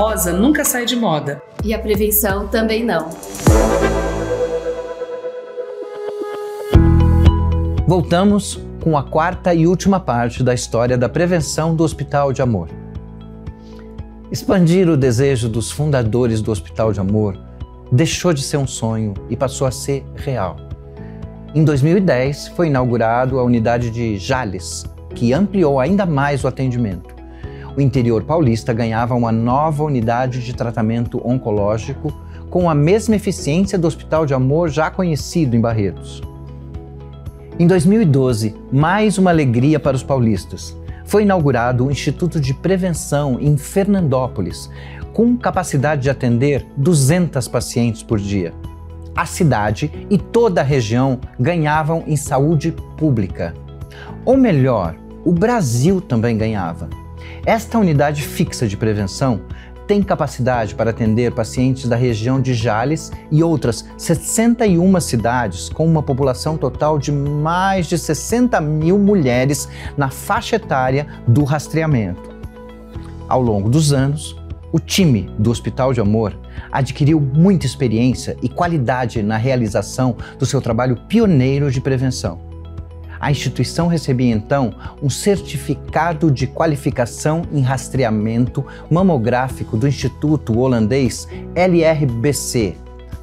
rosa nunca sai de moda. E a prevenção também não. Voltamos com a quarta e última parte da história da prevenção do Hospital de Amor. Expandir o desejo dos fundadores do Hospital de Amor deixou de ser um sonho e passou a ser real. Em 2010, foi inaugurado a unidade de Jales, que ampliou ainda mais o atendimento. O interior paulista ganhava uma nova unidade de tratamento oncológico com a mesma eficiência do Hospital de Amor já conhecido em Barretos. Em 2012, mais uma alegria para os paulistas. Foi inaugurado o Instituto de Prevenção em Fernandópolis, com capacidade de atender 200 pacientes por dia. A cidade e toda a região ganhavam em saúde pública. Ou melhor, o Brasil também ganhava. Esta unidade fixa de prevenção tem capacidade para atender pacientes da região de Jales e outras 61 cidades, com uma população total de mais de 60 mil mulheres na faixa etária do rastreamento. Ao longo dos anos, o time do Hospital de Amor adquiriu muita experiência e qualidade na realização do seu trabalho pioneiro de prevenção a instituição recebia então um certificado de qualificação em rastreamento mamográfico do Instituto Holandês LRBC,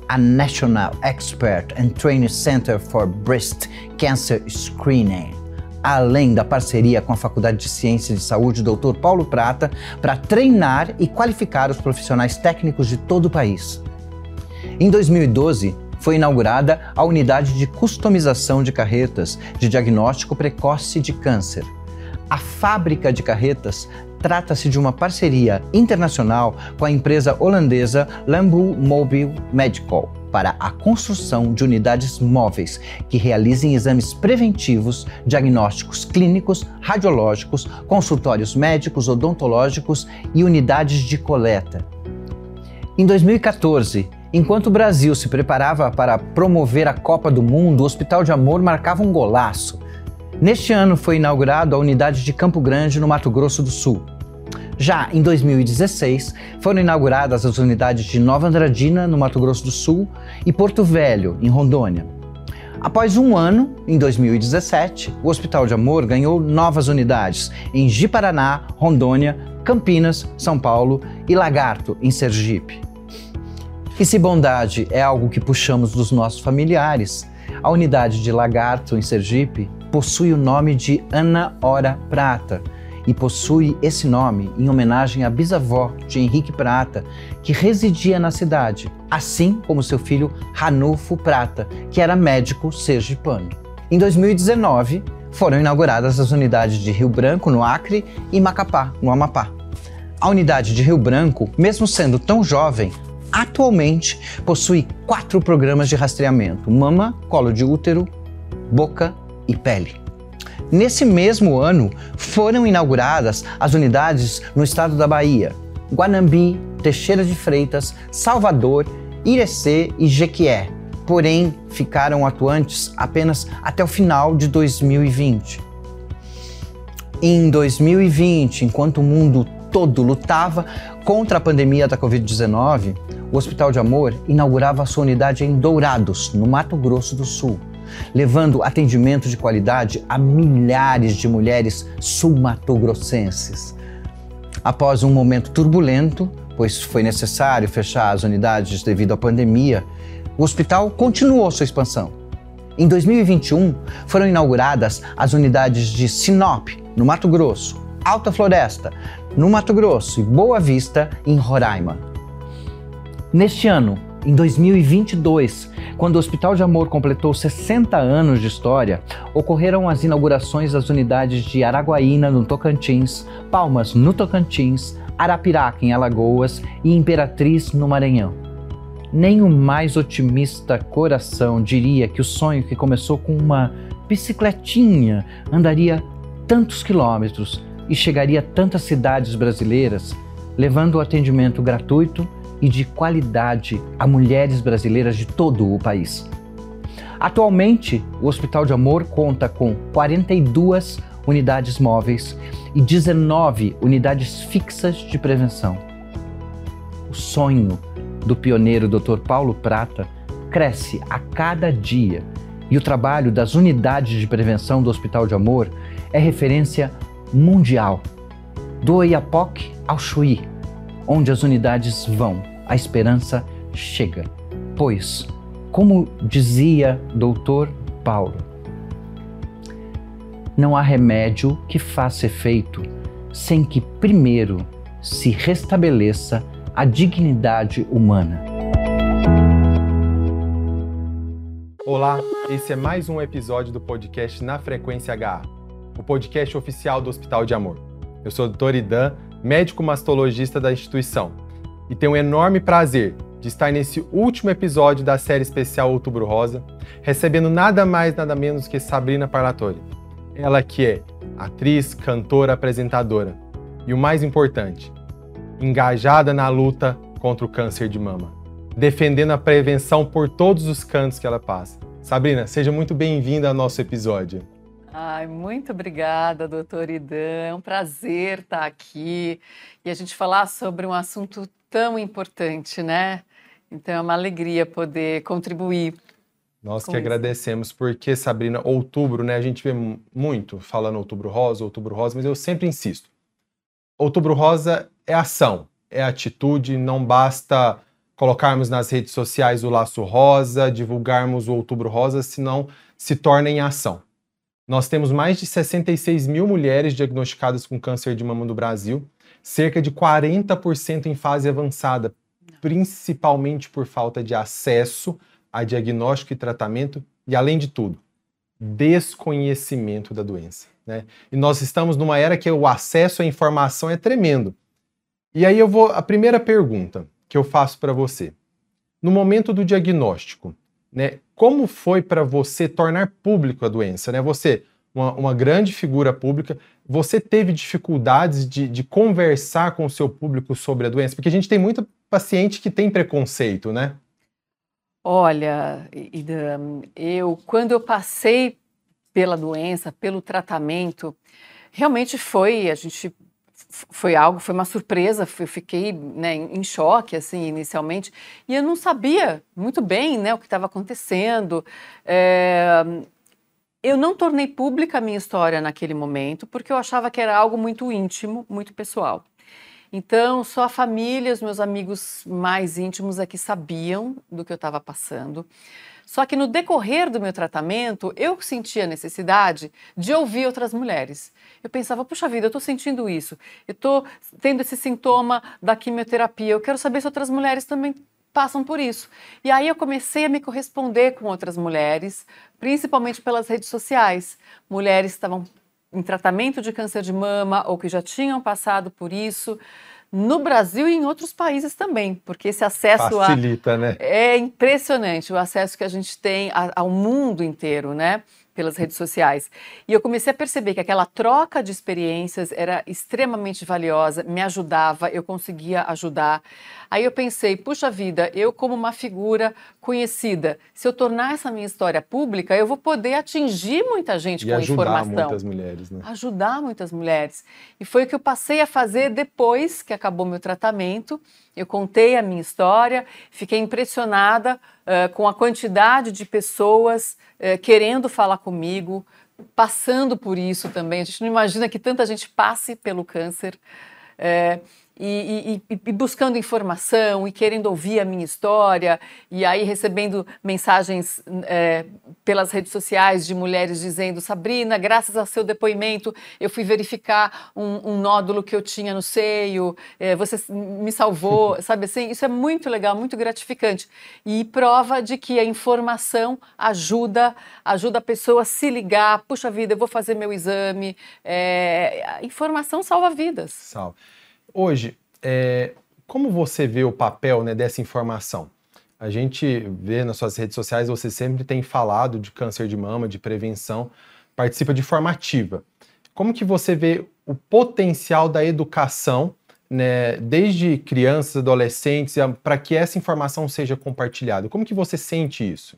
a National Expert and Training Center for Breast Cancer Screening além da parceria com a Faculdade de Ciências de Saúde Dr. Paulo Prata, para treinar e qualificar os profissionais técnicos de todo o país. Em 2012, foi inaugurada a unidade de customização de carretas de diagnóstico precoce de câncer. A fábrica de carretas trata-se de uma parceria internacional com a empresa holandesa Lambu Mobile Medical para a construção de unidades móveis que realizem exames preventivos, diagnósticos clínicos, radiológicos, consultórios médicos, odontológicos e unidades de coleta. Em 2014, Enquanto o Brasil se preparava para promover a Copa do Mundo, o Hospital de Amor marcava um golaço. Neste ano foi inaugurado a unidade de Campo Grande, no Mato Grosso do Sul. Já em 2016, foram inauguradas as unidades de Nova Andradina, no Mato Grosso do Sul, e Porto Velho, em Rondônia. Após um ano, em 2017, o Hospital de Amor ganhou novas unidades em Ji-Paraná, Rondônia, Campinas, São Paulo e Lagarto, em Sergipe. E se bondade é algo que puxamos dos nossos familiares, a unidade de Lagarto, em Sergipe, possui o nome de Ana Hora Prata e possui esse nome em homenagem à bisavó de Henrique Prata, que residia na cidade, assim como seu filho Ranulfo Prata, que era médico sergipano. Em 2019, foram inauguradas as unidades de Rio Branco, no Acre, e Macapá, no Amapá. A unidade de Rio Branco, mesmo sendo tão jovem, atualmente possui quatro programas de rastreamento: mama, colo de útero, boca e pele. Nesse mesmo ano, foram inauguradas as unidades no estado da Bahia, Guanambi, Teixeira de Freitas, Salvador, Irecê e Jequié, porém ficaram atuantes apenas até o final de 2020. Em 2020, enquanto o mundo todo lutava contra a pandemia da Covid-19, o Hospital de Amor inaugurava sua unidade em Dourados, no Mato Grosso do Sul, levando atendimento de qualidade a milhares de mulheres sul-matogrossenses. Após um momento turbulento, pois foi necessário fechar as unidades devido à pandemia, o hospital continuou sua expansão. Em 2021, foram inauguradas as unidades de Sinop, no Mato Grosso, Alta Floresta, no Mato Grosso e Boa Vista, em Roraima. Neste ano, em 2022, quando o Hospital de Amor completou 60 anos de história, ocorreram as inaugurações das unidades de Araguaína, no Tocantins, Palmas, no Tocantins, Arapiraca, em Alagoas e Imperatriz, no Maranhão. Nem o mais otimista coração diria que o sonho que começou com uma bicicletinha andaria tantos quilômetros e chegaria a tantas cidades brasileiras, levando o atendimento gratuito e de qualidade a mulheres brasileiras de todo o país. Atualmente, o Hospital de Amor conta com 42 unidades móveis e 19 unidades fixas de prevenção. sonho do pioneiro Dr. Paulo Prata cresce a cada dia e o trabalho das unidades de prevenção do Hospital de Amor é referência mundial. Do Oiapoque ao Chuí, onde as unidades vão, a esperança chega. Pois, como dizia Dr. Paulo, não há remédio que faça efeito sem que primeiro se restabeleça a dignidade humana. Olá, esse é mais um episódio do podcast Na Frequência HA, o podcast oficial do Hospital de Amor. Eu sou o Dr. Idan, médico mastologista da instituição, e tenho um enorme prazer de estar nesse último episódio da série especial Outubro Rosa, recebendo nada mais nada menos que Sabrina Parlatori. Ela que é atriz, cantora, apresentadora e o mais importante, engajada na luta contra o câncer de mama, defendendo a prevenção por todos os cantos que ela passa. Sabrina, seja muito bem-vinda ao nosso episódio. Ai, muito obrigada, doutor Idan. É um prazer estar aqui e a gente falar sobre um assunto tão importante, né? Então é uma alegria poder contribuir. Nós que isso. agradecemos, porque, Sabrina, outubro, né? A gente vê muito falando outubro rosa, outubro rosa, mas eu sempre insisto. Outubro rosa é ação, é atitude, não basta colocarmos nas redes sociais o laço rosa, divulgarmos o outubro rosa, senão se torna em ação. Nós temos mais de 66 mil mulheres diagnosticadas com câncer de mama no Brasil, cerca de 40% em fase avançada, principalmente por falta de acesso a diagnóstico e tratamento e, além de tudo, desconhecimento da doença. Né? E nós estamos numa era que o acesso à informação é tremendo. E aí eu vou a primeira pergunta que eu faço para você. No momento do diagnóstico, né, como foi para você tornar público a doença? Né? Você, uma, uma grande figura pública, você teve dificuldades de, de, conversar com o seu público sobre a doença? Porque a gente tem muito paciente que tem preconceito, né? Olha, eu quando eu passei pela doença, pelo tratamento, realmente foi, a gente foi algo, foi uma surpresa, eu fiquei né, em choque, assim, inicialmente, e eu não sabia muito bem, né, o que estava acontecendo. É, eu não tornei pública a minha história naquele momento, porque eu achava que era algo muito íntimo, muito pessoal. Então, só a família, os meus amigos mais íntimos é que sabiam do que eu estava passando. Só que no decorrer do meu tratamento, eu sentia a necessidade de ouvir outras mulheres. Eu pensava, puxa vida, eu estou sentindo isso, eu estou tendo esse sintoma da quimioterapia, eu quero saber se outras mulheres também passam por isso. E aí eu comecei a me corresponder com outras mulheres, principalmente pelas redes sociais. Mulheres que estavam em tratamento de câncer de mama ou que já tinham passado por isso no Brasil e em outros países também, porque esse acesso facilita, a, né? É impressionante o acesso que a gente tem ao mundo inteiro, né? Pelas redes sociais. E eu comecei a perceber que aquela troca de experiências era extremamente valiosa, me ajudava, eu conseguia ajudar. Aí eu pensei, puxa vida, eu como uma figura conhecida, se eu tornar essa minha história pública, eu vou poder atingir muita gente e com ajudar informação. muitas mulheres, né? Ajudar muitas mulheres. E foi o que eu passei a fazer depois que acabou meu tratamento. Eu contei a minha história, fiquei impressionada uh, com a quantidade de pessoas uh, querendo falar comigo, passando por isso também. A gente não imagina que tanta gente passe pelo câncer. Uh, e, e, e, buscando informação e querendo ouvir a minha história, e aí recebendo mensagens é, pelas redes sociais de mulheres dizendo: Sabrina, graças ao seu depoimento, eu fui verificar um, um nódulo que eu tinha no seio, é, você me salvou, sabe assim? Isso é muito legal, muito gratificante. E prova de que a informação ajuda, ajuda a pessoa a se ligar: puxa vida, eu vou fazer meu exame. É, a informação salva vidas. Salva. Hoje, é, como você vê o papel né, dessa informação? A gente vê nas suas redes sociais, você sempre tem falado de câncer de mama, de prevenção, participa de forma ativa. Como que você vê o potencial da educação, né, desde crianças, adolescentes, para que essa informação seja compartilhada? Como que você sente isso?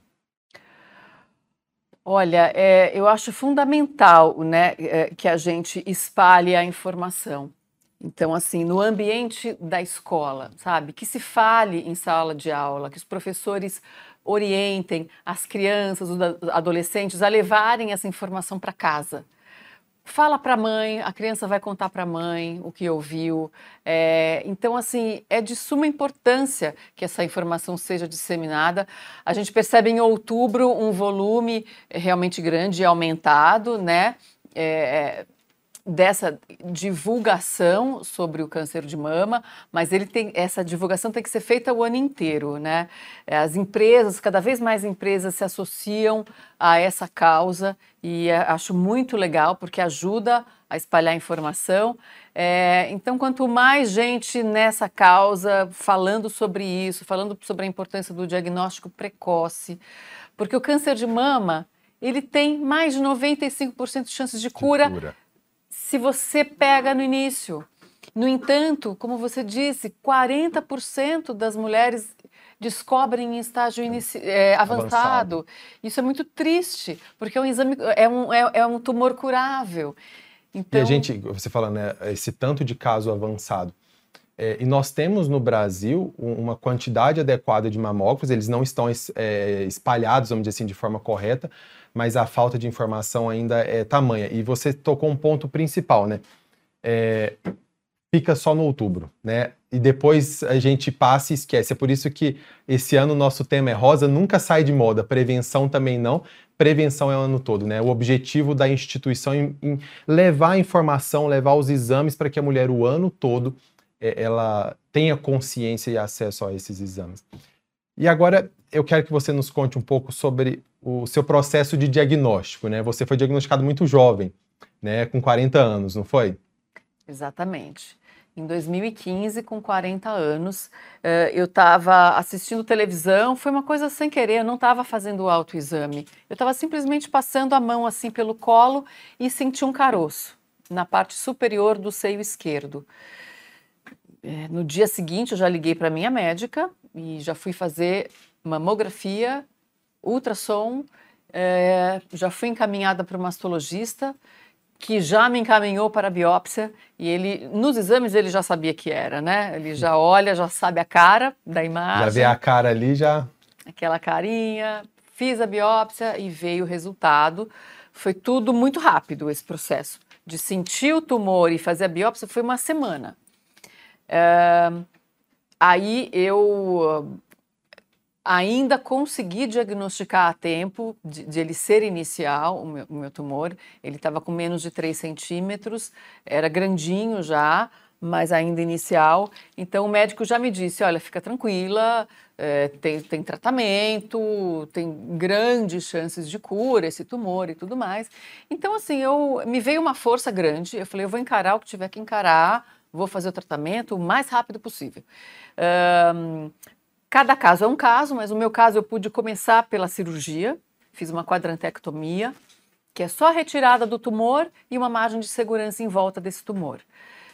Olha, é, eu acho fundamental né, é, que a gente espalhe a informação Então, assim, no ambiente da escola, sabe? Que se fale em sala de aula, que os professores orientem as crianças, os adolescentes a levarem essa informação para casa. Fala para a mãe, a criança vai contar para a mãe o que ouviu. É, então, assim, é de suma importância que essa informação seja disseminada. A gente percebe em outubro um volume realmente grande e aumentado, né? É, dessa divulgação sobre o câncer de mama, mas ele tem essa divulgação tem que ser feita o ano inteiro, né? As empresas, cada vez mais empresas se associam a essa causa e acho muito legal porque ajuda a espalhar informação. É, então, quanto mais gente nessa causa falando sobre isso, falando sobre a importância do diagnóstico precoce, porque o câncer de mama ele tem mais de 95% de chances de cura. De cura se você pega no início. No entanto, como você disse, 40% das mulheres descobrem em estágio é, avançado. avançado. Isso é muito triste, porque é um exame é um, é, é um tumor curável. Então... E a então gente, você fala, né, esse tanto de caso avançado. É, e nós temos no Brasil uma quantidade adequada de mamógrafos, eles não estão é, espalhados, vamos dizer assim, de forma correta, mas a falta de informação ainda é tamanha. E você tocou um ponto principal, né? É, fica só no outubro, né? E depois a gente passa e esquece. É por isso que esse ano o nosso tema é rosa, nunca sai de moda. Prevenção também não. Prevenção é o ano todo, né? O objetivo da instituição em, em levar a informação, levar os exames para que a mulher o ano todo ela tenha consciência e acesso a esses exames. E agora eu quero que você nos conte um pouco sobre o seu processo de diagnóstico, né? Você foi diagnosticado muito jovem, né? Com 40 anos, não foi? Exatamente. Em 2015, com 40 anos, eh, eu estava assistindo televisão, foi uma coisa sem querer, eu não estava fazendo o autoexame. Eu estava simplesmente passando a mão assim pelo colo e senti um caroço na parte superior do seio esquerdo. Eh, no dia seguinte, eu já liguei para minha médica e já fui fazer mamografia, ultrassom, é, já fui encaminhada para o mastologista, que já me encaminhou para a biópsia e ele, nos exames ele já sabia que era, né? Ele já olha, já sabe a cara da imagem. Já vê a cara ali, já. Aquela carinha. Fiz a biópsia e veio o resultado. Foi tudo muito rápido esse processo. De sentir o tumor e fazer a biópsia foi uma semana. É, aí eu ainda consegui diagnosticar a tempo de, de ele ser inicial, o meu, o meu tumor. Ele estava com menos de 3 centímetros, era grandinho já, mas ainda inicial. Então o médico já me disse: olha, fica tranquila, é, tem, tem tratamento, tem grandes chances de cura esse tumor e tudo mais. Então, assim, eu me veio uma força grande. Eu falei: eu vou encarar o que tiver que encarar, vou fazer o tratamento o mais rápido possível. Um, Cada caso é um caso, mas no meu caso eu pude começar pela cirurgia, fiz uma quadrantectomia, que é só a retirada do tumor e uma margem de segurança em volta desse tumor.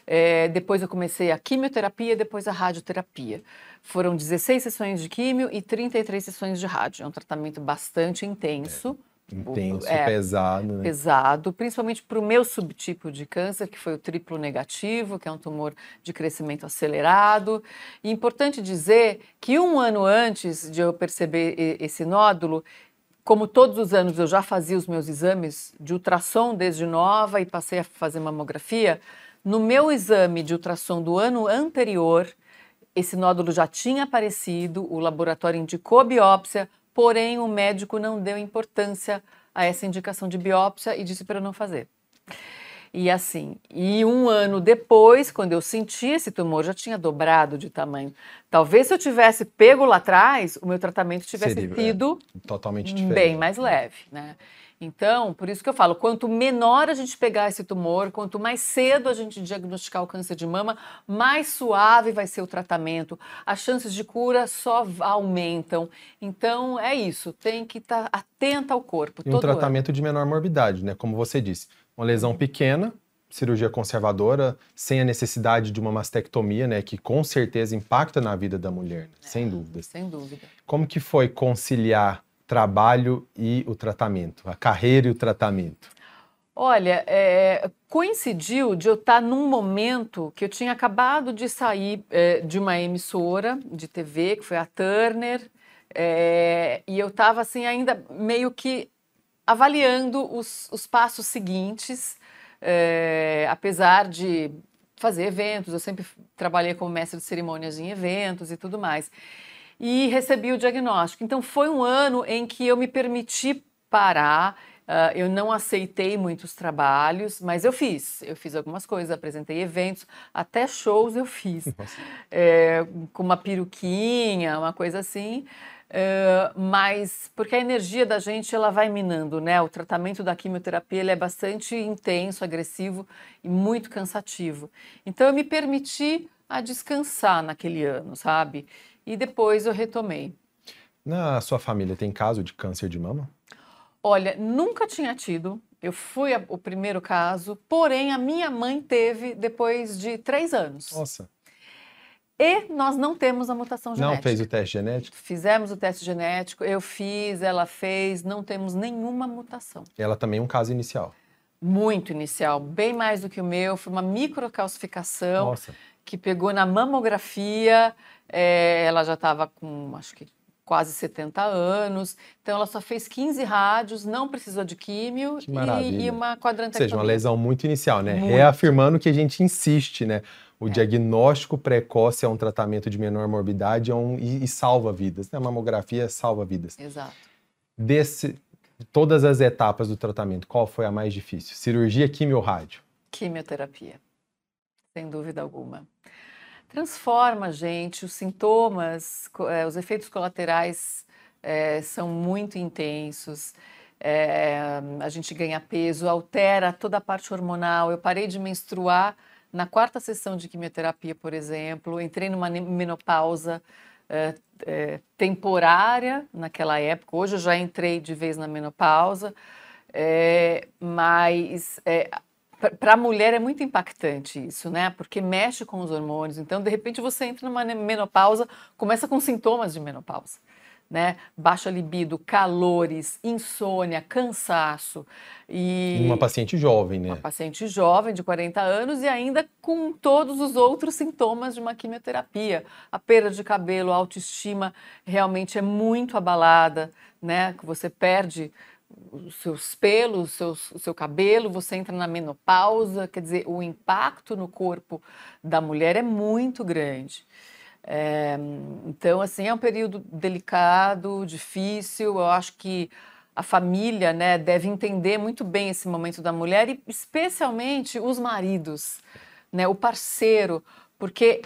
É, depois eu comecei a quimioterapia, depois a radioterapia. Foram 16 sessões de químio e 33 sessões de rádio. É um tratamento bastante intenso. É Intenso, é, pesado. Né? Pesado, principalmente para o meu subtipo de câncer, que foi o triplo negativo, que é um tumor de crescimento acelerado. E importante dizer que um ano antes de eu perceber esse nódulo, como todos os anos eu já fazia os meus exames de ultrassom desde nova e passei a fazer mamografia, no meu exame de ultrassom do ano anterior, esse nódulo já tinha aparecido, o laboratório indicou biópsia, porém o médico não deu importância a essa indicação de biópsia e disse para não fazer. E assim, e um ano depois, quando eu senti esse tumor, já tinha dobrado de tamanho. Talvez se eu tivesse pego lá atrás, o meu tratamento tivesse Seria, sido é, totalmente diferente. bem mais leve, né? Então, por isso que eu falo, quanto menor a gente pegar esse tumor, quanto mais cedo a gente diagnosticar o câncer de mama, mais suave vai ser o tratamento. As chances de cura só aumentam. Então, é isso, tem que estar tá atenta ao corpo. E um tratamento ano. de menor morbidade, né? Como você disse, uma lesão pequena, cirurgia conservadora, sem a necessidade de uma mastectomia, né, que com certeza impacta na vida da mulher, né? é, sem dúvida. Sem dúvida. Como que foi conciliar trabalho e o tratamento, a carreira e o tratamento? Olha, é, coincidiu de eu estar num momento que eu tinha acabado de sair é, de uma emissora de TV, que foi a Turner, é, e eu estava assim ainda meio que avaliando os, os passos seguintes, é, apesar de fazer eventos, eu sempre trabalhei como mestre de cerimônias em eventos e tudo mais. E recebi o diagnóstico. Então foi um ano em que eu me permiti parar Uh, eu não aceitei muitos trabalhos, mas eu fiz. Eu fiz algumas coisas, apresentei eventos, até shows eu fiz. É, com uma peruquinha, uma coisa assim. Uh, mas porque a energia da gente ela vai minando, né? O tratamento da quimioterapia ele é bastante intenso, agressivo e muito cansativo. Então eu me permiti a descansar naquele ano, sabe? E depois eu retomei. Na sua família tem caso de câncer de mama? Olha, nunca tinha tido. Eu fui a, o primeiro caso, porém a minha mãe teve depois de três anos. Nossa. E nós não temos a mutação genética. Não fez o teste genético? Fizemos o teste genético, eu fiz, ela fez, não temos nenhuma mutação. Ela também é um caso inicial? Muito inicial, bem mais do que o meu. Foi uma microcalcificação Nossa. Que pegou na mamografia. É, ela já estava com, acho que quase 70 anos. Então, ela só fez 15 rádios, não precisou de químio e, e, uma quadrantectomia. Ou seja, uma lesão muito inicial, né? Muito. Reafirmando que a gente insiste, né? O é. diagnóstico precoce é um tratamento de menor morbidade é um, e, e, salva vidas. Né? A mamografia salva vidas. Exato. Desse, todas as etapas do tratamento, qual foi a mais difícil? Cirurgia, quimio ou rádio? Quimioterapia, sem dúvida alguma transforma a gente, os sintomas, é, os efeitos colaterais é, são muito intensos. É, a gente ganha peso, altera toda a parte hormonal. Eu parei de menstruar na quarta sessão de quimioterapia, por exemplo, entrei numa menopausa é, é, temporária naquela época. Hoje eu já entrei de vez na menopausa, é, mas para a mulher é muito impactante isso, né? Porque mexe com os hormônios. Então, de repente, você entra numa menopausa, começa com sintomas de menopausa. Né? Baixa libido, calores, insônia, cansaço. E uma paciente jovem, né? Uma paciente jovem de 40 anos e ainda com todos os outros sintomas de uma quimioterapia. A perda de cabelo, a autoestima realmente é muito abalada, né? Que você perde os seus pelos, seus, o seu cabelo, você entra na menopausa, quer dizer, o impacto no corpo da mulher é muito grande. É, então, assim, é um período delicado, difícil. Eu acho que a família né, deve entender muito bem esse momento da mulher e especialmente os maridos, né, o parceiro, porque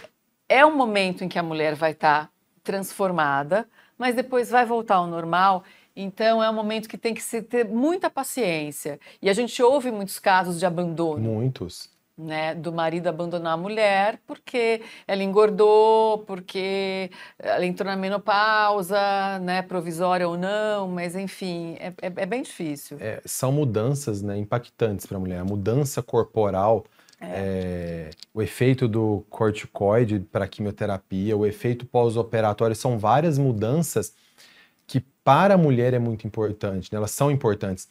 é um momento em que a mulher vai estar tá transformada, mas depois vai voltar ao normal então é um momento que tem que se ter muita paciência. E a gente ouve muitos casos de abandono. Muitos. Né, do marido abandonar a mulher porque ela engordou, porque ela entrou na menopausa, né, provisória ou não, mas enfim, é, é, é bem difícil. É, são mudanças né, impactantes para a mulher. A mudança corporal, é. É, o efeito do corticoide para quimioterapia, o efeito pós-operatório, são várias mudanças para a mulher é muito importante, né? elas são importantes.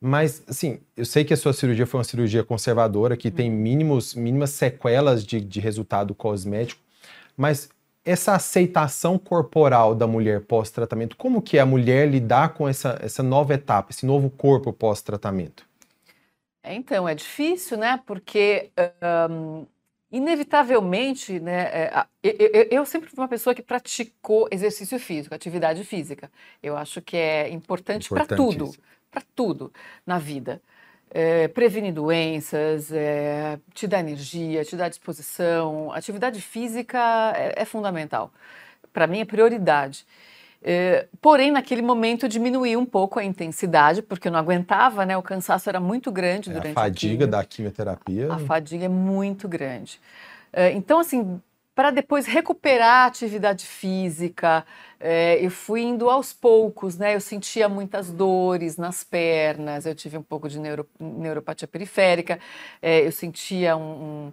Mas, assim, eu sei que a sua cirurgia foi uma cirurgia conservadora, que tem mínimos, mínimas sequelas de, de resultado cosmético, mas essa aceitação corporal da mulher pós-tratamento, como que é a mulher lidar com essa, essa nova etapa, esse novo corpo pós-tratamento? Então, é difícil, né? Porque um, inevitavelmente, né, é, eu, sempre fui uma pessoa que praticou exercício físico, atividade física. Eu acho que é importante para tudo, para tudo na vida. É, prevenir doenças, é, te dá energia, te dá disposição. Atividade física é, é fundamental. Para mim é prioridade. É, porém, naquele momento diminuí um pouco a intensidade, porque eu não aguentava, né? O cansaço era muito grande é, durante a fadiga a da quimioterapia. A fadiga é muito grande. É, então, assim, para depois recuperar a atividade física, é, eu fui indo aos poucos, né? Eu sentia muitas dores nas pernas, eu tive um pouco de neuro, neuropatia periférica, é, eu sentia um, um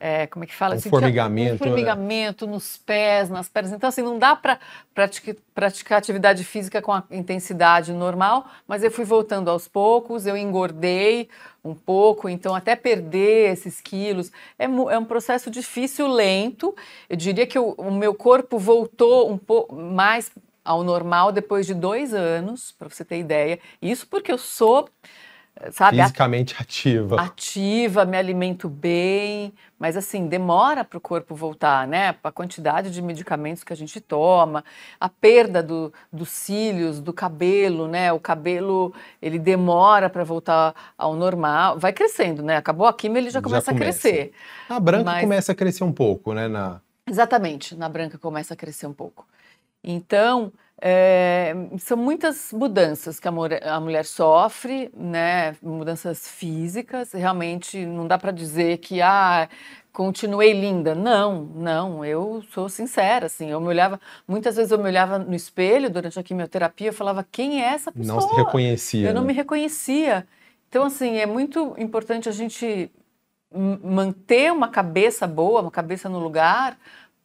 é, como é que fala? Um assim, formigamento. Um formigamento né? nos pés, nas pernas. Então, assim, não dá para praticar, praticar atividade física com a intensidade normal, mas eu fui voltando aos poucos, eu engordei um pouco, então até perder esses quilos é, é um processo difícil, lento. Eu diria que o, o meu corpo voltou um pouco mais ao normal depois de dois anos, para você ter ideia. Isso porque eu sou sabe? Fisicamente ativa. Ativa, me alimento bem, mas assim, demora para o corpo voltar, né? A quantidade de medicamentos que a gente toma, a perda do, dos cílios, do cabelo, né? O cabelo, ele demora para voltar ao normal, vai crescendo, né? Acabou a quimio, ele já começa, já começa. a crescer. A branca mas... começa a crescer um pouco, né? Na... Exatamente, na branca começa a crescer um pouco. Então, é, são muitas mudanças que a, a, mulher sofre, né? Mudanças físicas. Realmente não dá para dizer que ah, continuei linda. Não, não. Eu sou sincera, assim. Eu me olhava, muitas vezes eu me olhava no espelho durante a quimioterapia. Eu falava quem é essa pessoa? Não se reconhecia. Eu não né? me reconhecia. Então, assim, é muito importante a gente manter uma cabeça boa, uma cabeça no lugar,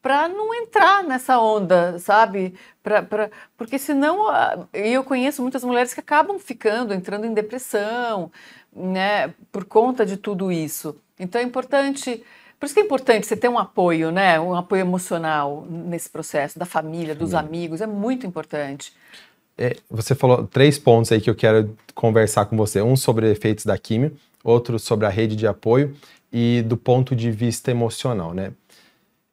para não entrar nessa onda, sabe? Pra, pra, porque senão, eu conheço muitas mulheres que acabam ficando, entrando em depressão, né, por conta de tudo isso. Então é importante, por isso que é importante você ter um apoio, né, um apoio emocional nesse processo, da família, dos amigos, é muito importante. É, você falou três pontos aí que eu quero conversar com você. Um sobre efeitos da químio, outro sobre a rede de apoio e do ponto de vista emocional, né?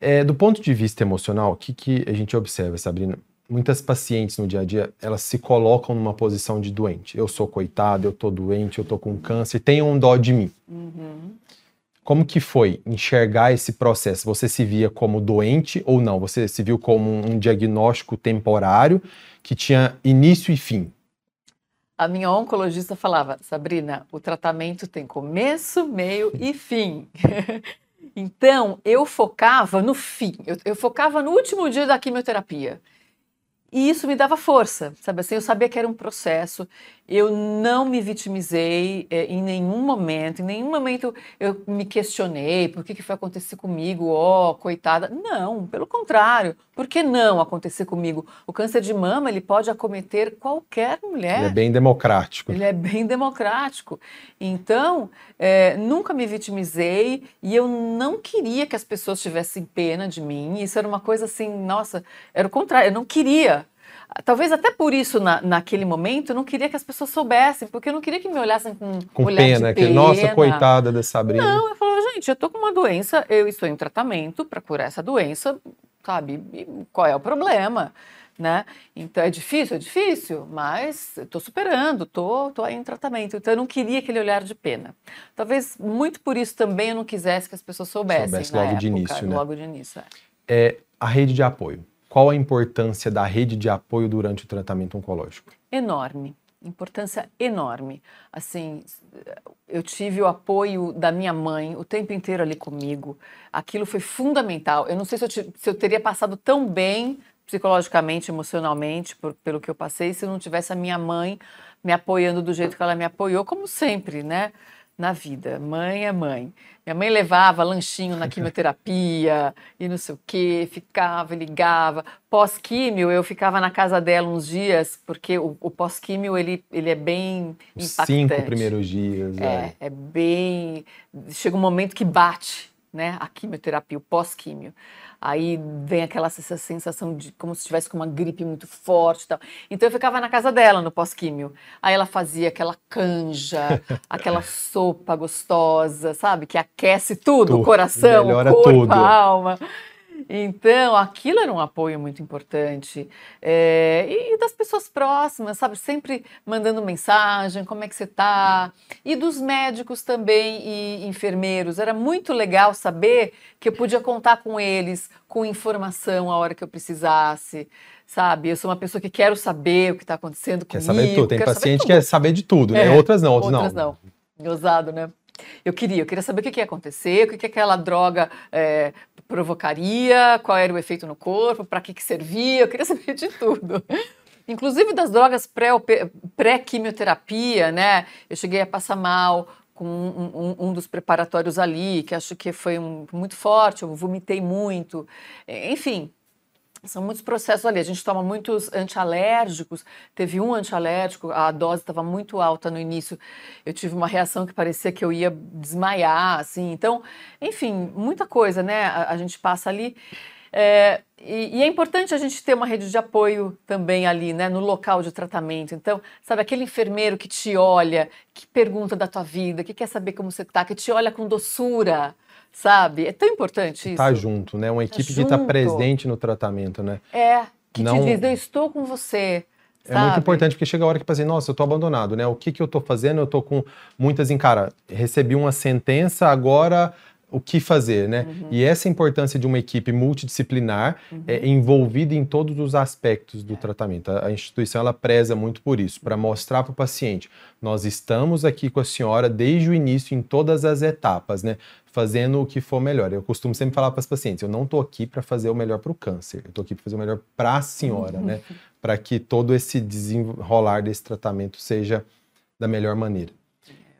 É, do ponto de vista emocional, o que, que a gente observa, Sabrina? Muitas pacientes no dia a dia, elas se colocam numa posição de doente. Eu sou coitada, eu tô doente, eu tô com câncer, tenham um dó de mim. Uhum. Como que foi enxergar esse processo? Você se via como doente ou não? Você se viu como um diagnóstico temporário que tinha início e fim? A minha oncologista falava, Sabrina, o tratamento tem começo, meio e fim. Então, eu focava no fim, eu, eu focava no último dia da quimioterapia. E isso me dava força, sabe assim? Eu sabia que era um processo, eu não me vitimizei é, em nenhum momento, em nenhum momento eu me questionei por que, que foi acontecer comigo, ó, oh, coitada. Não, pelo contrário, por que não acontecer comigo? O câncer de mama, ele pode acometer qualquer mulher. Ele é bem democrático. Ele é bem democrático. Então, é, nunca me vitimizei e eu não queria que as pessoas tivessem pena de mim. Isso era uma coisa assim, nossa, era o contrário, eu não queria Talvez até por isso, na, naquele momento, eu não queria que as pessoas soubessem, porque eu não queria que me olhassem com, com olhar pena, de pena. Que, nossa, coitada da Sabrina. Não, eu falava, gente, eu tô com uma doença, eu estou em tratamento para curar essa doença, sabe? E qual é o problema? Né? Então é difícil, é difícil, mas estou superando, estou tô, tô aí em tratamento. Então eu não queria aquele olhar de pena. Talvez muito por isso também eu não quisesse que as pessoas soubessem. Soubesse logo época, de início, né? Logo de início, é. é. A rede de apoio qual a importância da rede de apoio durante o tratamento oncológico? Enorme, importância enorme. Assim, eu tive o apoio da minha mãe o tempo inteiro ali comigo. Aquilo foi fundamental. Eu não sei se eu, se eu teria passado tão bem psicologicamente, emocionalmente, por, pelo que eu passei, se eu não tivesse a minha mãe me apoiando do jeito que ela me apoiou, como sempre, né? Na vida. Mãe é mãe. Minha mãe levava lanchinho na quimioterapia e não sei o quê, ficava, ligava. Pós-químio, eu ficava na casa dela uns dias, porque o, o pós-químio, ele, ele é bem Os impactante. cinco primeiros dias. É, é, é bem... Chega um momento que bate, né? A quimioterapia, o pós-químio. Aí vem aquela sensação de como se estivesse com uma gripe muito forte e tal. Então eu ficava na casa dela no pós-químio. Aí ela fazia aquela canja, aquela sopa gostosa, sabe? Que aquece tudo, tu, o coração, o corpo, tudo. a alma. Então, aquilo era um apoio muito importante. É, e, das pessoas próximas, sabe? Sempre mandando mensagem, como é que você está? E dos médicos também e enfermeiros. Era muito legal saber que eu podia contar com eles, com informação a hora que eu precisasse sabe? Eu sou uma pessoa que quero saber o que está acontecendo quer comigo. Quer saber tudo. Tem paciente que quer saber de tudo, né? É, outras não, outras, outras não. não. Ousado, né? Eu queria, eu queria saber o que, que ia acontecer, o que, que aquela droga é, provocaria, qual era o efeito no corpo, para que, que servia, eu queria saber de tudo. Inclusive das drogas pré-quimioterapia, né? Eu cheguei a passar mal com um, um, um, dos preparatórios ali, que acho que foi um, muito forte, eu vomitei muito. Enfim, são muitos processos ali. A gente toma muitos antialérgicos. Teve um antialérgico, a dose estava muito alta no início. Eu tive uma reação que parecia que eu ia desmaiar, assim. Então, enfim, muita coisa, né? A, a gente passa ali. É, e, e, é importante a gente ter uma rede de apoio também ali, né, no local de tratamento. Então, sabe, aquele enfermeiro que te olha, que pergunta da tua vida, que quer saber como você está, que te olha com doçura, sabe? É tão importante isso. Tá junto, né? Uma tá equipe tá que está presente no tratamento, né? É, que Não... te diz, eu estou com você. É muito importante, porque chega a hora que pensa assim, nossa, eu tô abandonado, né? O que que eu tô fazendo? Eu tô com muitas em cara. Recebi uma sentença, agora o que fazer, né? Uhum. E essa importância de uma equipe multidisciplinar uhum. é, envolvida em todos os aspectos do é. tratamento. A, a, instituição ela preza muito por isso, para mostrar para o paciente, nós estamos aqui com a senhora desde o início em todas as etapas, né? Fazendo o que for melhor. Eu costumo sempre falar para os pacientes, eu não estou aqui para fazer o melhor para o câncer, eu estou aqui para fazer o melhor para a senhora, uhum. né? Para que todo esse desenrolar desse tratamento seja da melhor maneira.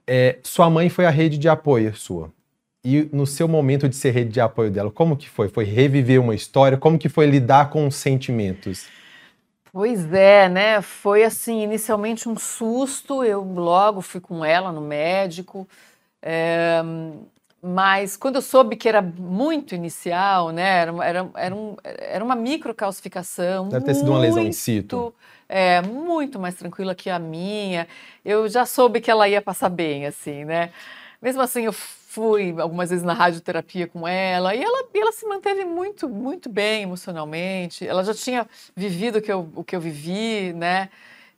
É, sua mãe foi a rede de apoio sua e no seu momento de ser rede de apoio dela, como que foi? Foi reviver uma história? Como que foi lidar com os sentimentos? Pois é, né? Foi assim, inicialmente um susto. Eu logo fui com ela no médico. É, mas quando eu soube que era muito inicial, né? Era, era, era, um, era uma microcalcificação. Deve ter sido uma lesão in situ. É, muito mais tranquila que a minha. Eu já soube que ela ia passar bem, assim, né? Mesmo assim, eu fui algumas vezes na radioterapia com ela e ela, ela se manteve muito, muito bem emocionalmente. Ela já tinha vivido o que eu, o que eu vivi, né?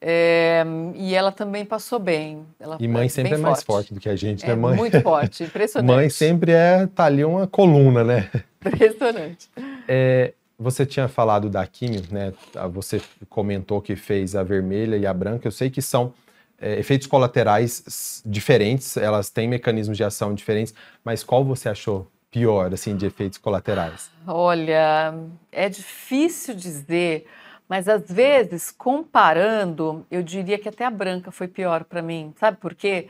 É, e ela também passou bem. Ela e mãe sempre é mais forte. forte do que a gente, né, é né, mãe? Muito forte, impressionante. mãe sempre é, tá ali uma coluna, né? Impressionante. É, você tinha falado da químio, né? Você comentou que fez a vermelha e a branca. Eu sei que são é, efeitos colaterais diferentes, elas têm mecanismos de ação diferentes, mas qual você achou pior, assim, de efeitos colaterais? Olha, é difícil dizer, mas às vezes, comparando, eu diria que até a branca foi pior para mim. Sabe por quê?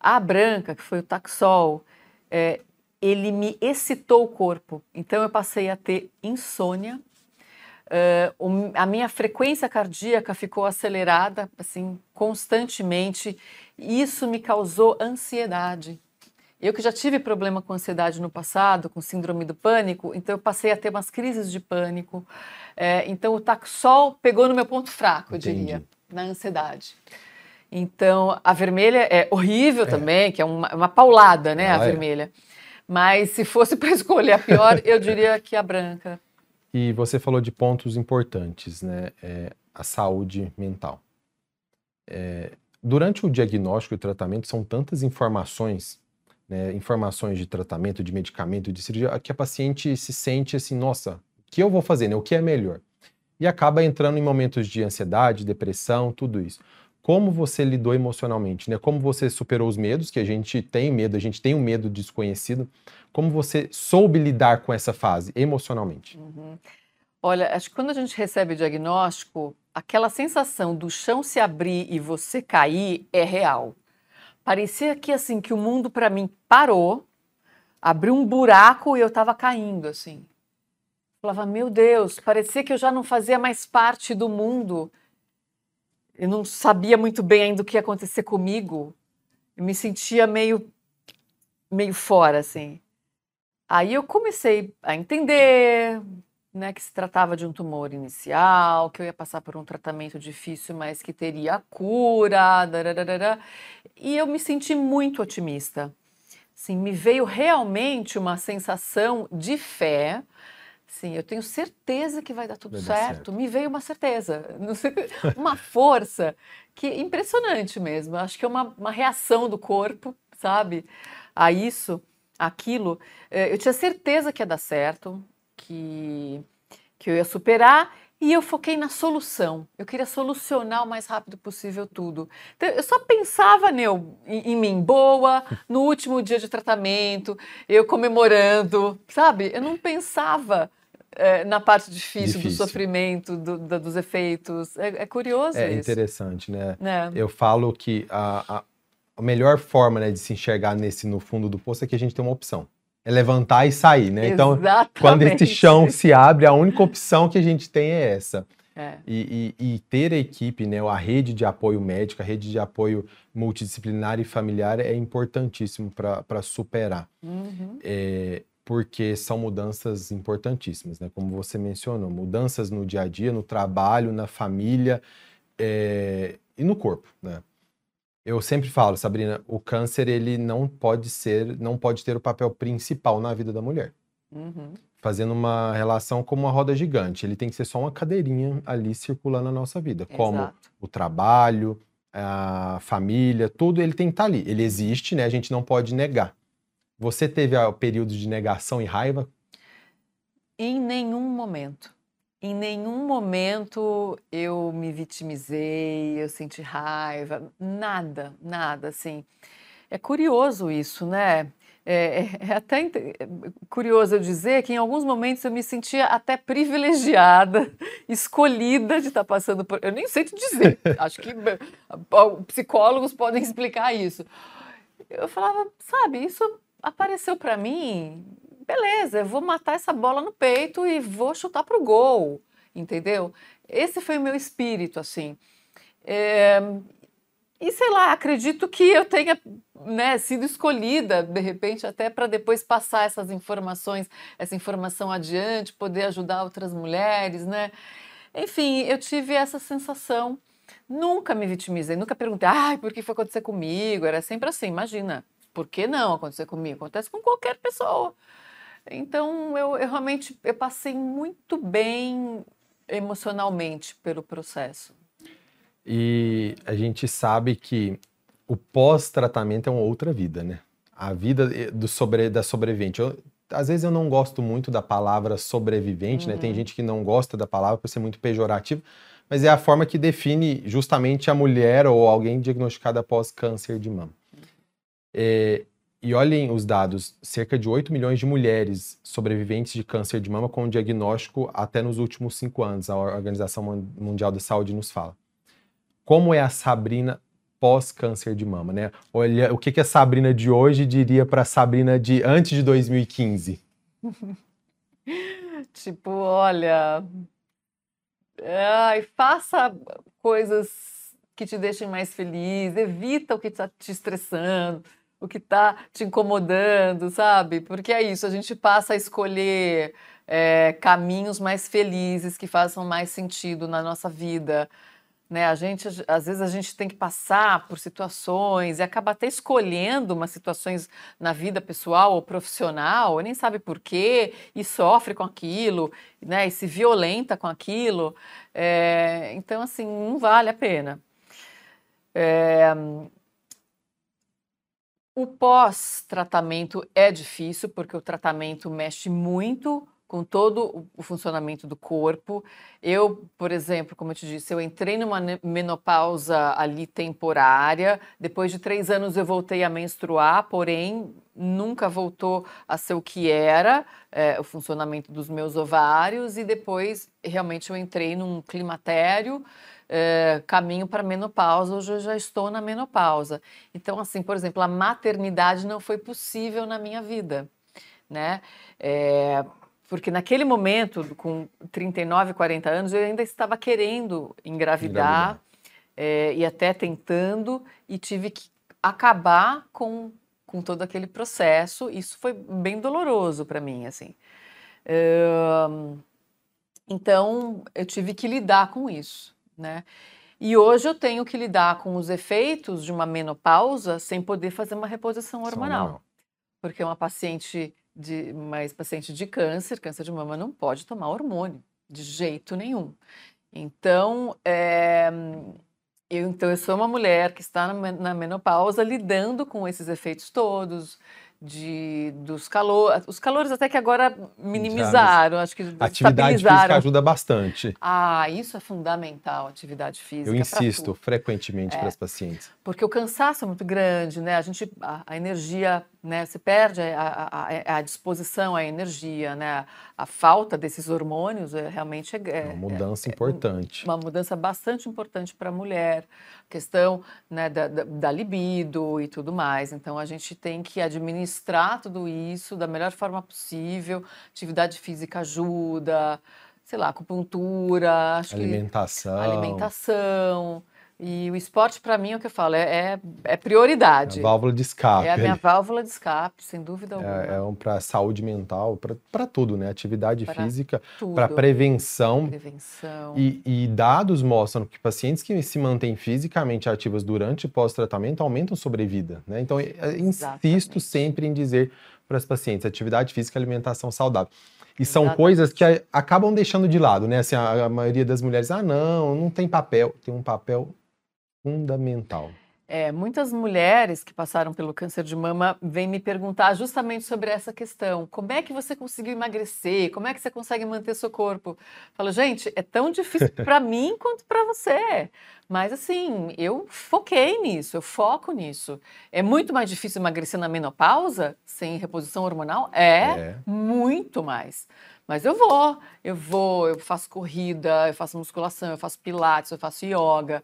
A branca, que foi o Taxol, é, ele me excitou o corpo. Então eu passei a ter insônia, Uh, a minha frequência cardíaca ficou acelerada, assim, constantemente. Isso me causou ansiedade. Eu que já tive problema com ansiedade no passado, com síndrome do pânico, então eu passei a ter umas crises de pânico. É, então o Taxol pegou no meu ponto fraco, eu diria, na ansiedade. Então a vermelha é horrível é. também, que é uma, uma paulada, né, a é. vermelha. Mas se fosse para escolher a pior, eu diria que a branca. E você falou de pontos importantes, né? É, a saúde mental. É, durante o diagnóstico e tratamento, são tantas informações, né, informações de tratamento, de medicamento, de cirurgia, que a paciente se sente assim, nossa, o que eu vou fazer, né? O que é melhor? E acaba entrando em momentos de ansiedade, depressão, tudo isso. Como você lidou emocionalmente, né? Como você superou os medos, que a gente tem medo, a gente tem um medo desconhecido, como você soube lidar com essa fase emocionalmente? Uhum. Olha, acho que quando a gente recebe o diagnóstico, aquela sensação do chão se abrir e você cair é real. Parecia que assim que o mundo para mim parou, abriu um buraco e eu estava caindo assim. falava, meu Deus, parecia que eu já não fazia mais parte do mundo. Eu não sabia muito bem ainda o que ia acontecer comigo. Eu me sentia meio meio fora assim. Aí eu comecei a entender né, que se tratava de um tumor inicial, que eu ia passar por um tratamento difícil, mas que teria cura, dararara, e eu me senti muito otimista. Assim, me veio realmente uma sensação de fé. Sim, eu tenho certeza que vai dar tudo vai certo. Dar certo. Me veio uma certeza, uma força que é impressionante mesmo. Acho que é uma, uma reação do corpo, sabe, a isso aquilo, eh, eu tinha certeza que ia dar certo, que, que eu ia superar e eu foquei na solução. Eu queria solucionar o mais rápido possível tudo. Então, eu só pensava Neu, em, em, mim, boa, no último dia de tratamento, eu comemorando, sabe? Eu não pensava é, na parte difícil, difícil. do sofrimento, do, do, dos efeitos. É, é curioso é isso. É interessante, né? É. Eu falo que a, a a melhor forma né, de se enxergar nesse no fundo do poço é que a gente tem uma opção. É levantar e sair, né? Então, Exatamente. quando esse chão se abre, a única opção que a gente tem é essa. É. E, e- e ter a equipe, né, a rede de apoio médico, a rede de apoio multidisciplinar e familiar é importantíssimo para superar. Uhum. É, porque são mudanças importantíssimas, né? Como você mencionou, mudanças no dia a dia, no trabalho, na família é, e no corpo, né? Eu sempre falo, Sabrina, o câncer ele não pode ser, não pode ter o papel principal na vida da mulher. Uhum. Fazendo uma relação como uma roda gigante, ele tem que ser só uma cadeirinha ali circulando na nossa vida, como Exato. o trabalho, a família, tudo ele tem que estar ali. Ele existe, né? A gente não pode negar. Você teve ah, períodos de negação e raiva? Em nenhum momento. Em nenhum momento eu me vitimizei, eu senti raiva, nada, nada, assim. É curioso isso, né? É, é- é até é curioso eu dizer que em alguns momentos eu me sentia até privilegiada, escolhida de estar passando por. Eu nem sei te dizer, acho que psicólogos podem explicar isso. Eu falava, sabe, isso apareceu para mim, beleza, eu vou matar essa bola no peito e vou chutar pro gol, entendeu? Esse foi o meu espírito, assim. É, e sei lá, acredito que eu tenha né, sido escolhida, de repente, até para depois passar essas informações, essa informação adiante, poder ajudar outras mulheres, né? Enfim, eu tive essa sensação. Nunca me vitimizei, nunca perguntei, ai, por que foi acontecer comigo? Era sempre assim, imagina, por que não acontecer comigo? Acontece com qualquer pessoa. Então, eu, eu realmente eu passei muito bem emocionalmente pelo processo. E a gente sabe que o pós-tratamento é uma outra vida, né? A vida eh, do sobre, da sobrevivente. Eu- às vezes eu não gosto muito da palavra sobrevivente, né? Tem Uhum. gente que não gosta da palavra por ser muito pejorativo, mas é a forma que define justamente a mulher ou alguém diagnosticado após câncer de mama. É, e olhem os dados: cerca de 8 milhões de mulheres sobreviventes de câncer de mama com diagnóstico até nos últimos cinco anos, a Organização Mun- Mundial da Saúde nos fala. Como é a Sabrina pós-câncer de mama, né? Olha, o que, que a Sabrina de hoje diria para a Sabrina de antes de 2015? Tipo, olha, ai, faça coisas que te deixem mais feliz, evita o que está te estressando, o que está te incomodando, sabe? Porque é isso, a gente passa a escolher é, caminhos mais felizes que façam mais sentido na nossa vida. Né? A gente, às vezes a gente tem que passar por situações e acaba até escolhendo umas situações na vida pessoal ou profissional, nem sabe por quê, e sofre com aquilo, né? E se violenta com aquilo. É, então, assim, não vale a pena. É, o pós-tratamento é difícil, porque o tratamento mexe muito com todo o- funcionamento do corpo. Eu, por exemplo, como eu te disse, eu entrei numa menopausa ali temporária. Depois de três anos eu voltei a menstruar, porém nunca voltou a ser o que era é, o funcionamento dos meus ovários. E depois realmente eu entrei num climatério, é, caminho para menopausa. Hoje eu já estou na menopausa. Então, assim, por exemplo, a maternidade não foi possível na minha vida, né? É, porque naquele momento, com 39, 40 anos, eu ainda estava querendo engravidar, Engravidar. eh, e até tentando, e tive que acabar com, com todo aquele processo. Isso foi bem doloroso para mim, assim. Então, eu tive que lidar com isso, né? E hoje eu tenho que lidar com os efeitos de uma menopausa sem poder fazer uma reposição hormonal porque uma paciente de uma ex-paciente de câncer, câncer de mama, não pode tomar hormônio de jeito nenhum. Então, é, eu, então eu sou uma mulher que está na menopausa lidando com esses efeitos todos de dos calores, os calores até que agora minimizaram, acho que atividade física ajuda bastante. Ah, isso é fundamental, atividade física. Eu insisto frequentemente é, para as pacientes. Porque o cansaço é muito grande, né? A gente, a, a energia, né? Se perde a, a, a, disposição, a energia, né? A falta desses hormônios é realmente é, é uma mudança é, importante. Uma mudança bastante importante para a mulher, questão né, da, da, da libido e tudo mais. Então a gente tem que administrar tudo isso da melhor forma possível. Atividade física ajuda, sei lá, acupuntura, alimentação. alimentação. E o esporte, para mim, é o que eu falo, é, é, é prioridade. É a válvula de escape. É a minha válvula de escape, sem dúvida é, alguma. É, é um para saúde mental, para tudo, né? Atividade pra física, para prevenção. Prevenção. E, e, dados mostram que pacientes que se mantêm fisicamente ativas durante e pós-tratamento aumentam sobrevida, né? Então, Exatamente. insisto sempre em dizer para as pacientes, atividade física e alimentação saudável. E são Exatamente. coisas que acabam deixando de lado, né? Assim, a, a maioria das mulheres, ah, não, não tem papel. Tem um papel fundamental. É, muitas mulheres que passaram pelo câncer de mama vêm me perguntar justamente sobre essa questão. Como é que você conseguiu emagrecer? Como é que você consegue manter seu corpo? Falo, gente, é tão difícil para mim quanto para você. Mas assim, eu foquei nisso, eu foco nisso. É muito mais difícil emagrecer na menopausa sem reposição hormonal? É, é. muito mais. Mas eu vou, eu vou, eu faço corrida, eu faço musculação, eu faço pilates, eu faço yoga.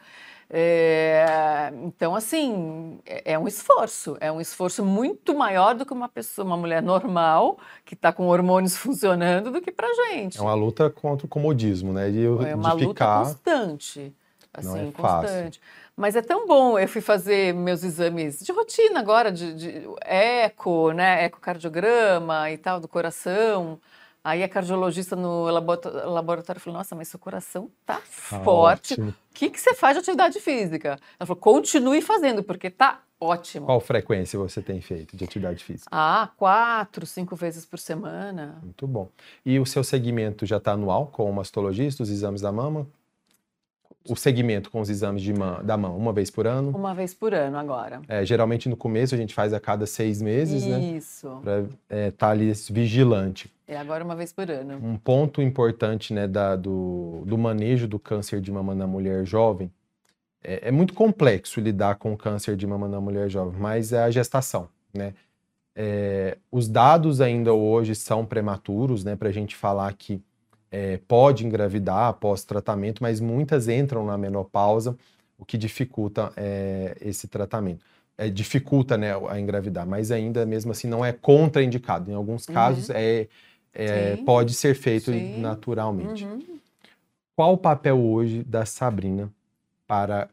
É, então, assim, é, é, um esforço, é um esforço muito maior do que uma pessoa, uma mulher normal que está com hormônios funcionando do que para gente. É uma luta contra o comodismo, né? De, é uma de luta constante, assim, Não é constante. Fácil. Mas é tão bom. Eu fui fazer meus exames de rotina agora, de, de eco, né, ecocardiograma e tal do coração. Aí a cardiologista no laboratório falou: Nossa, mas seu coração tá ah, forte. O que, que você faz de atividade física? Ela falou: Continue fazendo, porque tá ótimo. Qual frequência você tem feito de atividade física? Ah, quatro, cinco vezes por semana. Muito bom. E o seu segmento já está anual com o mastologista, os exames da mama? o segmento com os exames de da mão, uma vez por ano? Uma vez por ano agora. É, geralmente no começo a gente faz a cada seis meses, Isso. né? Isso. Para estar é, tá ali vigilante. É agora uma vez por ano. Um ponto importante né, da, do, do manejo do câncer de mama na mulher jovem é, é, muito complexo lidar com o câncer de mama na mulher jovem, mas é a gestação, né? É, os dados ainda hoje são prematuros, né? Para a gente falar que é, pode engravidar após tratamento, mas muitas entram na menopausa, o que dificulta é, esse tratamento. É, dificulta né, a engravidar, mas ainda mesmo assim não é contraindicado. Em alguns uhum. casos é, é pode ser feito Sim. naturalmente. Uhum. Qual o papel hoje da Sabrina para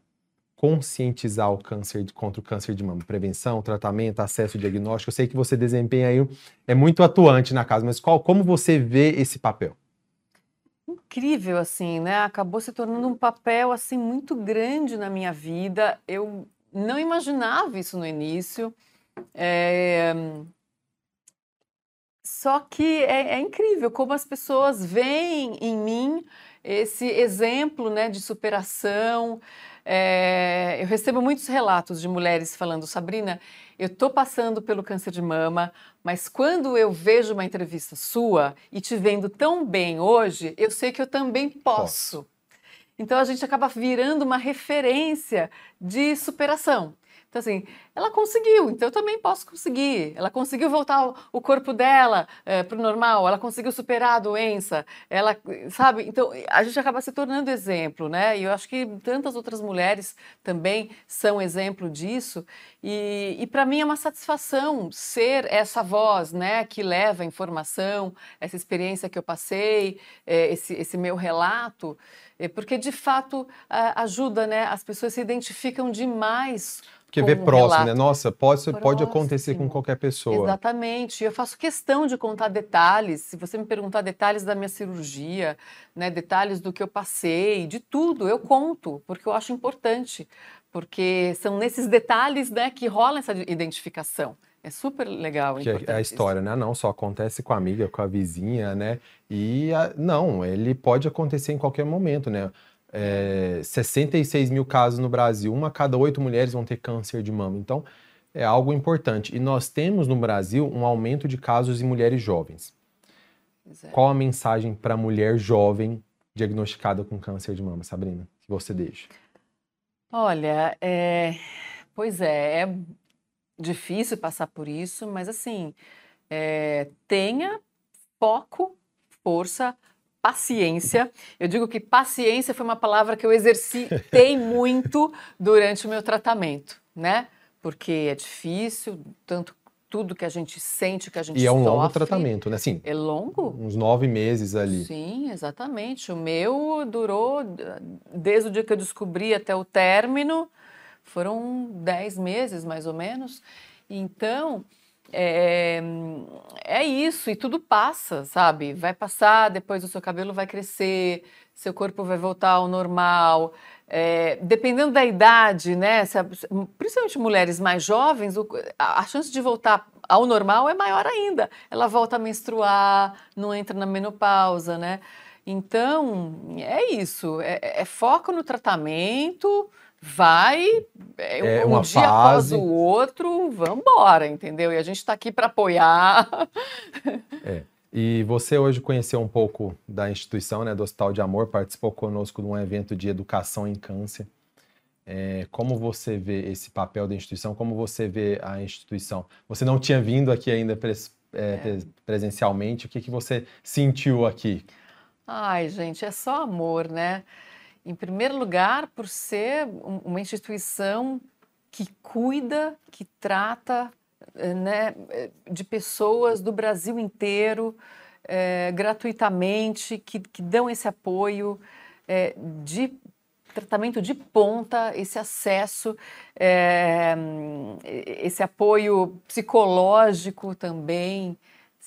conscientizar o câncer contra o câncer de mama? Prevenção, tratamento, acesso diagnóstico. Eu sei que você desempenha aí é muito atuante na casa, mas qual, como você vê esse papel? incrível, assim, né? Acabou se tornando um papel, assim, muito grande na minha vida. Eu não imaginava isso no início. É... Só que é, é, incrível como as pessoas veem em mim esse exemplo né, de superação. É... eu recebo muitos relatos de mulheres falando, Sabrina, eu estou passando pelo câncer de mama, mas quando eu vejo uma entrevista sua e te vendo tão bem hoje, eu sei que eu também posso. posso. Então a gente acaba virando uma referência de superação. Então, assim, ela conseguiu, então eu também posso conseguir. Ela conseguiu voltar o corpo dela é, eh, para o normal, ela conseguiu superar a doença, ela, sabe? Então, a gente acaba se tornando exemplo, né? E eu acho que tantas outras mulheres também são exemplo disso. E, e para mim é uma satisfação ser essa voz, né, que leva a informação, essa experiência que eu passei, é, esse, esse meu relato, é, porque de fato ajuda, né? As pessoas se identificam demais porque vê próximo, relato. né? Nossa, pode, pode acontecer com qualquer pessoa. Exatamente. Eu faço questão de contar detalhes. Se você me perguntar detalhes da minha cirurgia, né, detalhes do que eu passei, de tudo, eu conto, porque eu acho importante. Porque são nesses detalhes né, que rola essa identificação. É super legal. Que é a história, isso. né? Não só acontece com a amiga, com a vizinha, né? E a, não, ele pode acontecer em qualquer momento, né? É, 66 mil casos no Brasil, uma a cada oito mulheres vão ter câncer de mama. Então, é algo importante. E nós temos no Brasil um aumento de casos em mulheres jovens. É. Qual a mensagem para a mulher jovem diagnosticada com câncer de mama, Sabrina, que você deixa? Olha, é, pois é, é difícil passar por isso, mas assim, é, tenha foco, força, paciência. Eu digo que paciência foi uma palavra que eu exercitei muito durante o meu tratamento, né? Porque é difícil, tanto tudo que a gente sente, que a gente E é um longo sofre. tratamento, né? Sim, É longo? uns nove meses ali. Sim, exatamente. O meu durou, desde o dia que eu descobri até o término, foram dez meses mais ou menos. Então, é, é isso, e tudo passa, sabe? Vai passar, depois o seu cabelo vai crescer, seu corpo vai voltar ao normal. É, dependendo da idade, né? se principalmente mulheres mais jovens, o- a, a chance de voltar ao normal é maior ainda. Ela volta a menstruar, não entra na menopausa, né? Então, é isso. É, é foco no tratamento, vai, é, É um dia após fase. o outro, vamos embora, entendeu? E a gente está aqui para apoiar. E você hoje conheceu um pouco da instituição, né, do Hospital de Amor, participou conosco de um evento de educação em câncer. É, como você vê esse papel da instituição? Como você vê a instituição? Você não tinha vindo aqui ainda pres- é, pres- presencialmente. O que, que você sentiu aqui? Ai, gente, é só amor, né? Em primeiro lugar, por ser um- uma instituição que cuida, que trata eh, né, eh, de pessoas do Brasil inteiro eh, gratuitamente, que, que dão esse apoio eh, de tratamento de ponta, esse acesso, eh, esse apoio psicológico também.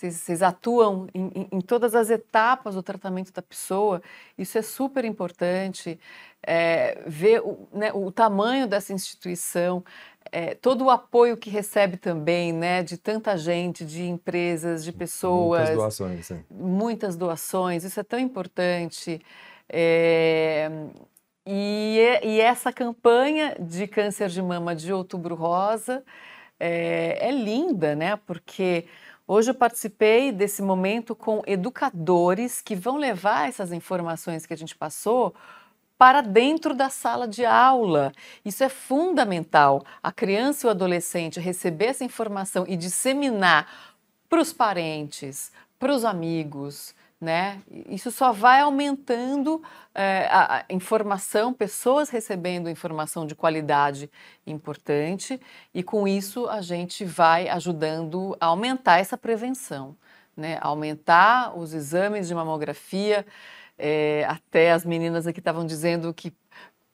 Vocês, vocês atuam em, em- todas as etapas do tratamento da pessoa, isso é super importante. É, ver o, né, o tamanho dessa instituição, é, todo o apoio que recebe também, né, de tanta gente, de empresas, de pessoas, Muitas doações. né? muitas doações, isso é tão importante. É, e, é- e essa campanha de câncer de mama de Outubro Rosa é, é linda, né? Porque hoje eu participei desse momento com educadores que vão levar essas informações que a gente passou para dentro da sala de aula. Isso é fundamental. A criança e o adolescente receber essa informação e disseminar para os parentes, para os amigos, né? Isso só vai aumentando eh, a, informação, pessoas recebendo informação de qualidade importante, e com isso a gente vai ajudando a aumentar essa prevenção, né? Aumentar os exames de mamografia. eh, até as meninas aqui estavam dizendo que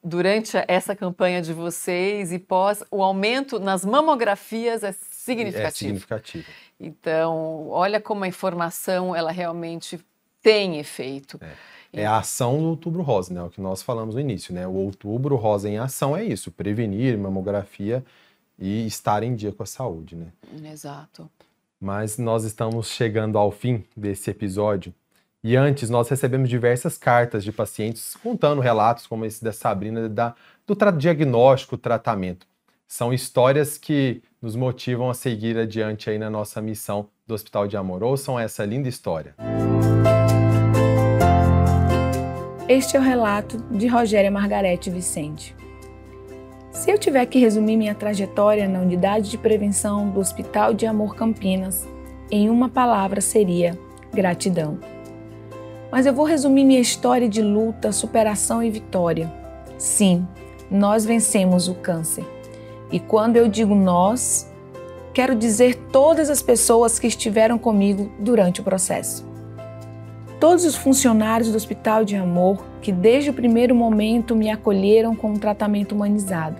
durante essa campanha de vocês e pós, o aumento nas mamografias é É significativo. significativo. Então, olha como a informação ela realmente tem efeito. É a ação do Outubro Rosa, né? O que nós falamos no início, né? O Outubro Rosa em ação é isso: prevenir mamografia e estar em dia com a saúde, né? Exato. Mas nós estamos chegando ao fim desse episódio. E antes, nós recebemos diversas cartas de pacientes contando relatos como esse da Sabrina, da, do tra diagnóstico, tratamento. São histórias que nos motivam a seguir adiante aí na nossa missão do Hospital de Amor. Ouçam essa linda história. Este é o relato de Rogéria Margarete Vicente. Se eu tiver que resumir minha trajetória na unidade de prevenção do Hospital de Amor Campinas, em uma palavra seria gratidão. Mas eu vou resumir minha história de luta, superação e vitória. Sim, nós vencemos o câncer. E quando eu digo nós, quero dizer todas as pessoas que estiveram comigo durante o processo todos os funcionários do Hospital de Amor que desde o primeiro momento me acolheram com um tratamento humanizado.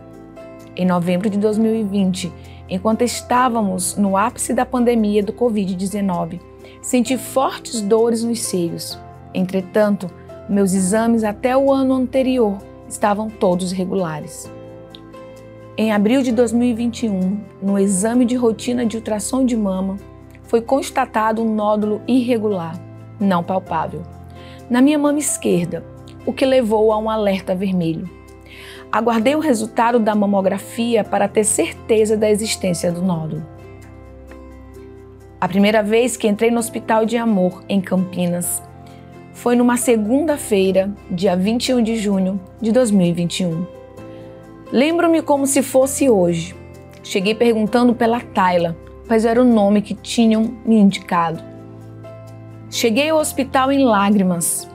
Em novembro de 2020, enquanto estávamos no ápice da pandemia do Covid-19, senti fortes dores nos seios. Entretanto, meus exames até o ano anterior estavam todos regulares. Em abril de 2021, no exame de rotina de ultrassom de mama, foi constatado um nódulo irregular não palpável, na minha mama esquerda, o que levou a um alerta vermelho. Aguardei o resultado da mamografia para ter certeza da existência do nódulo. A primeira vez que entrei no Hospital de Amor, em Campinas, foi numa segunda-feira, dia 21 de junho de 2021. Lembro-me como se fosse hoje. Cheguei perguntando pela Tayla, pois era o nome que tinham me indicado. Cheguei ao hospital em lágrimas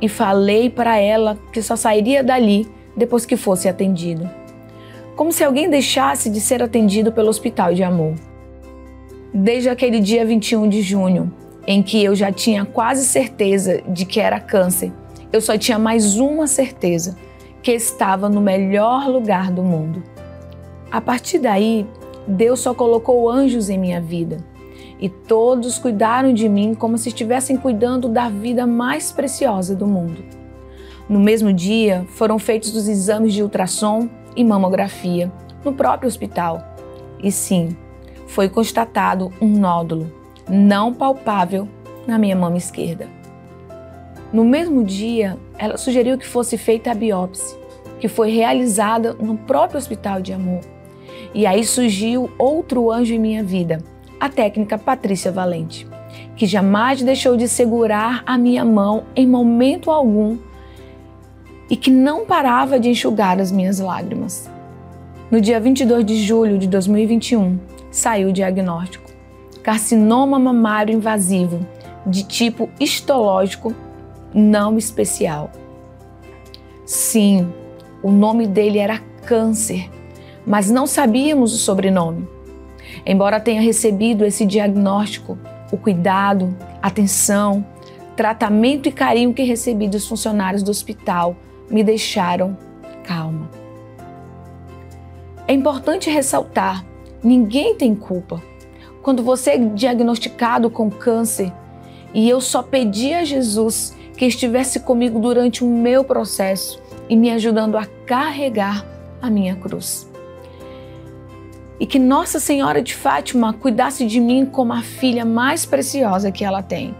e falei para ela que só sairia dali depois que fosse atendido. Como se alguém deixasse de ser atendido pelo Hospital de Amor. Desde aquele dia 21 de junho, em que eu já tinha quase certeza de que era câncer, eu só tinha mais uma certeza, que estava no melhor lugar do mundo. A partir daí, Deus só colocou anjos em minha vida e todos cuidaram de mim como se estivessem cuidando da vida mais preciosa do mundo. No mesmo dia, foram feitos os exames de ultrassom e mamografia no próprio hospital. E sim, foi constatado um nódulo não palpável na minha mama esquerda. No mesmo dia, ela sugeriu que fosse feita a biópsia, que foi realizada no próprio hospital de amor. E aí surgiu outro anjo em minha vida, a técnica Patrícia Valente, que jamais deixou de segurar a minha mão em momento algum e que não parava de enxugar as minhas lágrimas. No dia 22 de julho de 2021, saiu o diagnóstico: carcinoma mamário invasivo de tipo histológico não especial. Sim, o nome dele era câncer, mas não sabíamos o sobrenome. Embora tenha recebido esse diagnóstico, o cuidado, atenção, tratamento e carinho que recebi dos funcionários do hospital me deixaram calma. É importante ressaltar: ninguém tem culpa. Quando você é diagnosticado com câncer, e eu só pedi a Jesus que estivesse comigo durante o meu processo e me ajudando a carregar a minha cruz. E que Nossa Senhora de Fátima cuidasse de mim como a filha mais preciosa que ela tem.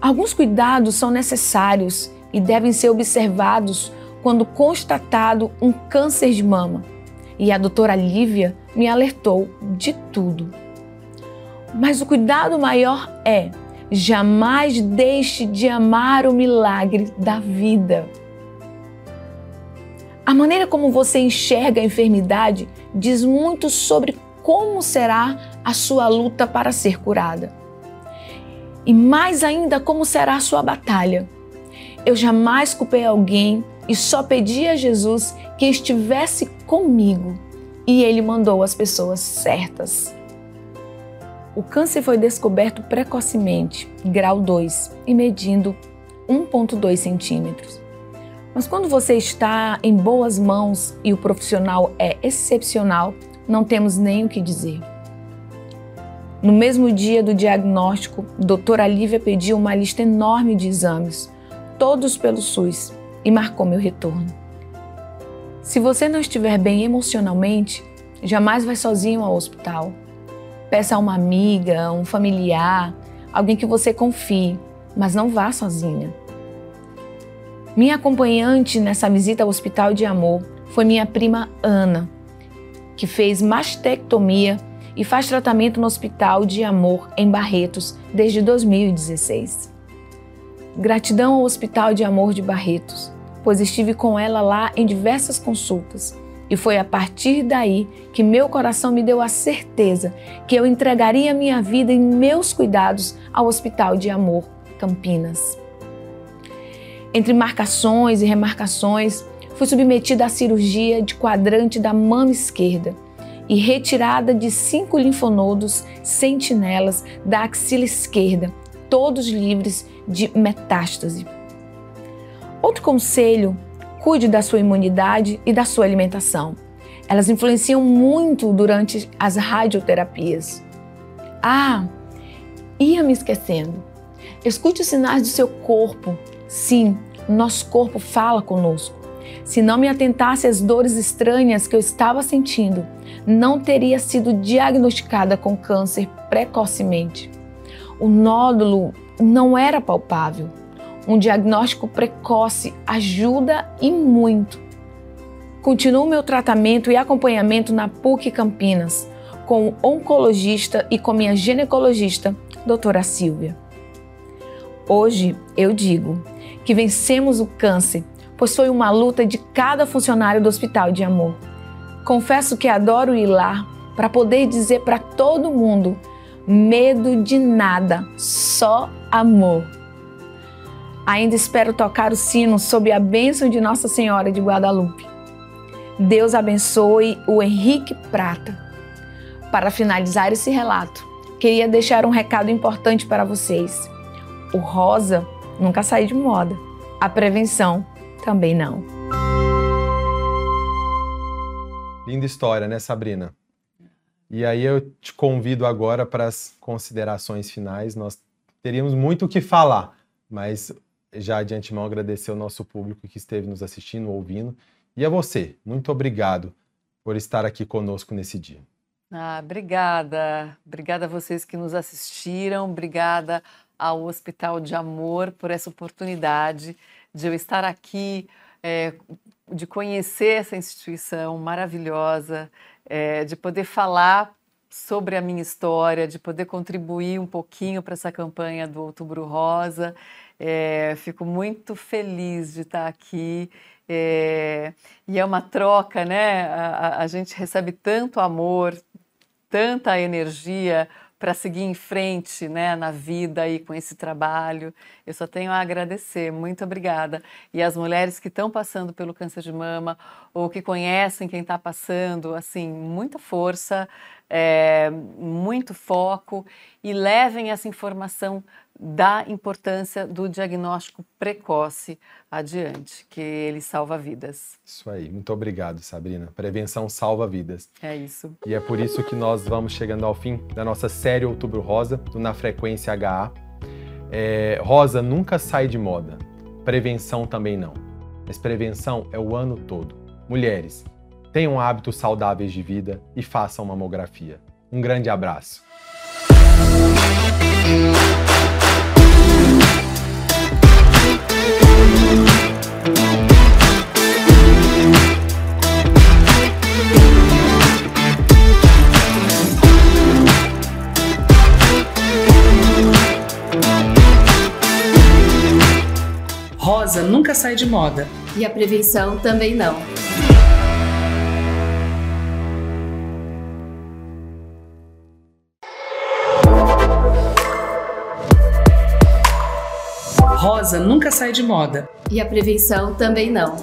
Alguns cuidados são necessários e devem ser observados quando constatado um câncer de mama. E a doutora Lívia me alertou de tudo. Mas o cuidado maior é: jamais deixe de amar o milagre da vida. A maneira como você enxerga a enfermidade diz muito sobre como será a sua luta para ser curada. E mais ainda, como será a sua batalha. Eu jamais culpei alguém e só pedi a Jesus que estivesse comigo e ele mandou as pessoas certas. O câncer foi descoberto precocemente, grau 2, e medindo 1,2 centímetros. Mas quando você está em boas mãos e o profissional é excepcional, não temos nem o que dizer. No mesmo dia do diagnóstico, doutora Lívia pediu uma lista enorme de exames, todos pelo SUS, e marcou meu retorno. Se você não estiver bem emocionalmente, jamais vai sozinho ao hospital. Peça a uma amiga, um familiar, alguém que você confie, mas não vá sozinha. Minha acompanhante nessa visita ao Hospital de Amor foi minha prima Ana, que fez mastectomia e faz tratamento no Hospital de Amor em Barretos desde 2016. Gratidão ao Hospital de Amor de Barretos, pois estive com ela lá em diversas consultas. E foi a partir daí que meu coração me deu a certeza que eu entregaria minha vida e meus cuidados ao Hospital de Amor Campinas. Entre marcações e remarcações, fui submetida à cirurgia de quadrante da mama esquerda e retirada de cinco linfonodos sentinelas da axila esquerda, todos livres de metástase. Outro conselho: cuide da sua imunidade e da sua alimentação. Elas influenciam muito durante as radioterapias. Ah, ia me esquecendo. Escute os sinais do seu corpo. Sim, nosso corpo fala conosco. Se não me atentasse às dores estranhas que eu estava sentindo, não teria sido diagnosticada com câncer precocemente. O nódulo não era palpável. um diagnóstico precoce ajuda e muito. Continuo meu tratamento e acompanhamento na PUC Campinas, com o oncologista e com minha ginecologista, doutora Silvia. Hoje eu digo que vencemos o câncer, pois foi uma luta de cada funcionário do Hospital de Amor. Confesso que adoro ir lá para poder dizer para todo mundo: medo de nada, só amor. Ainda espero tocar o sino sob a bênção de Nossa Senhora de Guadalupe. Deus abençoe o Henrique Prata. Para finalizar esse relato, queria deixar um recado importante para vocês. O rosa nunca sai de moda. A prevenção também não. Linda história, né, Sabrina? E aí eu te convido agora para as considerações finais. Nós teríamos muito o que falar, mas já de antemão agradecer ao nosso público que esteve nos assistindo, ouvindo. E a você, muito obrigado por estar aqui conosco nesse dia. Ah, obrigada. Obrigada a vocês que nos assistiram. Obrigada ao Hospital de Amor por essa oportunidade de eu estar aqui, é, de conhecer essa instituição maravilhosa, é, de poder falar sobre a minha história, de poder contribuir um pouquinho para essa campanha do Outubro Rosa. É, fico muito feliz de estar aqui. É, e é uma troca, né? A, a, gente recebe tanto amor, tanta energia para seguir em frente né, na vida e com esse trabalho. Eu só tenho a agradecer, muito obrigada. E as mulheres que estão passando pelo câncer de mama ou que conhecem quem está passando, assim, muita força, é, muito foco e levem essa informação da importância do diagnóstico precoce adiante, que ele salva vidas. Isso aí, muito obrigado, Sabrina. Prevenção salva vidas. É isso. E é por isso que nós vamos chegando ao fim da nossa série Outubro Rosa, do Na Frequência HA. É, rosa nunca sai de moda, prevenção também não. Mas prevenção é o ano todo. Mulheres, tenham hábitos saudáveis de vida e façam mamografia. Um grande abraço. Rosa nunca sai de moda. E a prevenção também não. Rosa nunca sai de moda. E a prevenção também não.